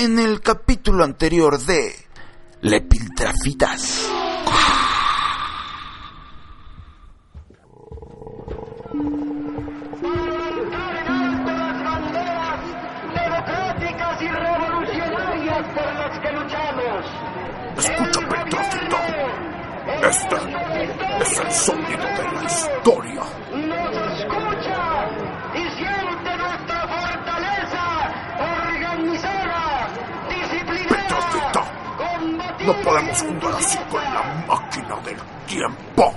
En el capítulo anterior de Le Piltrafitas. democráticas y revolucionarias por las que luchamos. Escucha, Petrófito. Este es el sonido de la historia. No podemos jugar así con la máquina del tiempo.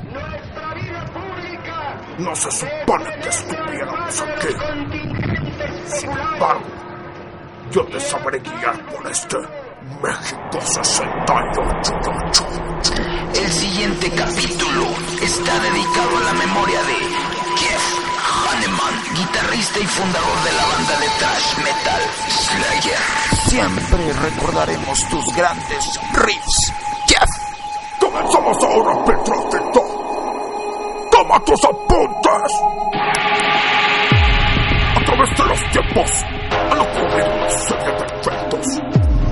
No se supone que estuviéramos aquí. Sin embargo, yo te sabré guiar por este México 68. El siguiente capítulo está dedicado a la memoria de Jeff Hanneman, guitarrista y fundador de la banda de thrash metal Slayer. Siempre recordaremos tus grandes riffs, Jeff. Comenzamos ahora, Petrófito. Toma tus apuntes. A través de los tiempos han ocurrido una serie de eventos,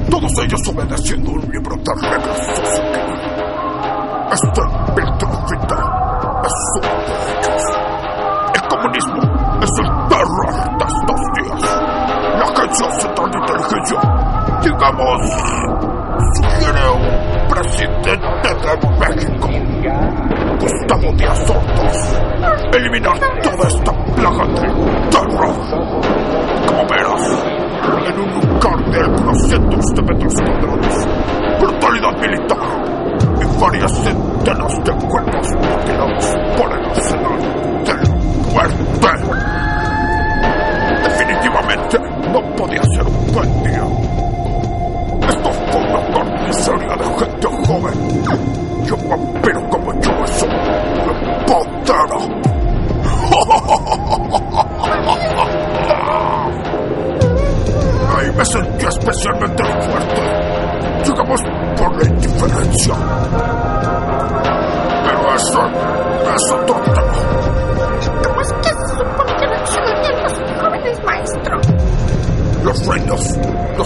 todos ellos obedeciendo un libro de reglas. Este Inteligencia, digamos, sugiere un presidente de México, Gustavo Díaz Ordaz, eliminar toda esta plaga de terror. Como verás, en un lugar de algunos cientos de metros cuadrados, brutalidad militar y varias centenas de cuerpos mutilados Pero eso es otro tema. ¿Cómo es que se supone que reaccionarían los jóvenes, maestro? Los reinos no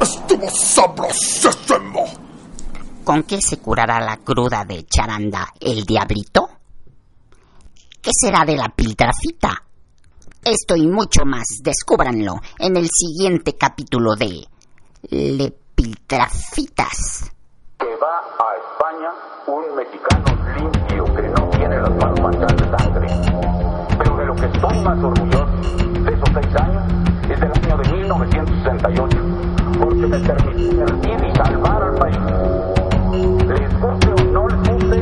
Estuvo sabrosísimo. ¿Con qué se curará la cruda de charanda el diablito? ¿Qué será de la piltrafita? Esto y mucho más, descúbranlo en el siguiente capítulo de Le Piltrafitas. que va a España un mexicano limpio que no tiene las manos manchadas de sangre. Pero de lo que estoy más orgulloso, de esos seis 1968, porque me permití servir y salvar al país. Les guste o no les guste,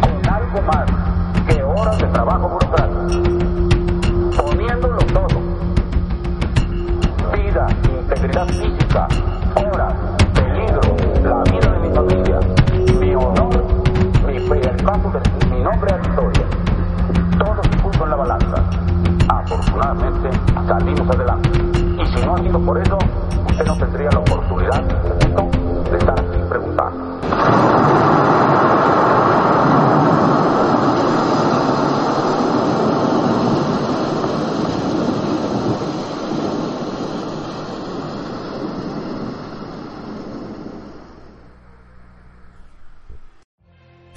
con algo más que horas de trabajo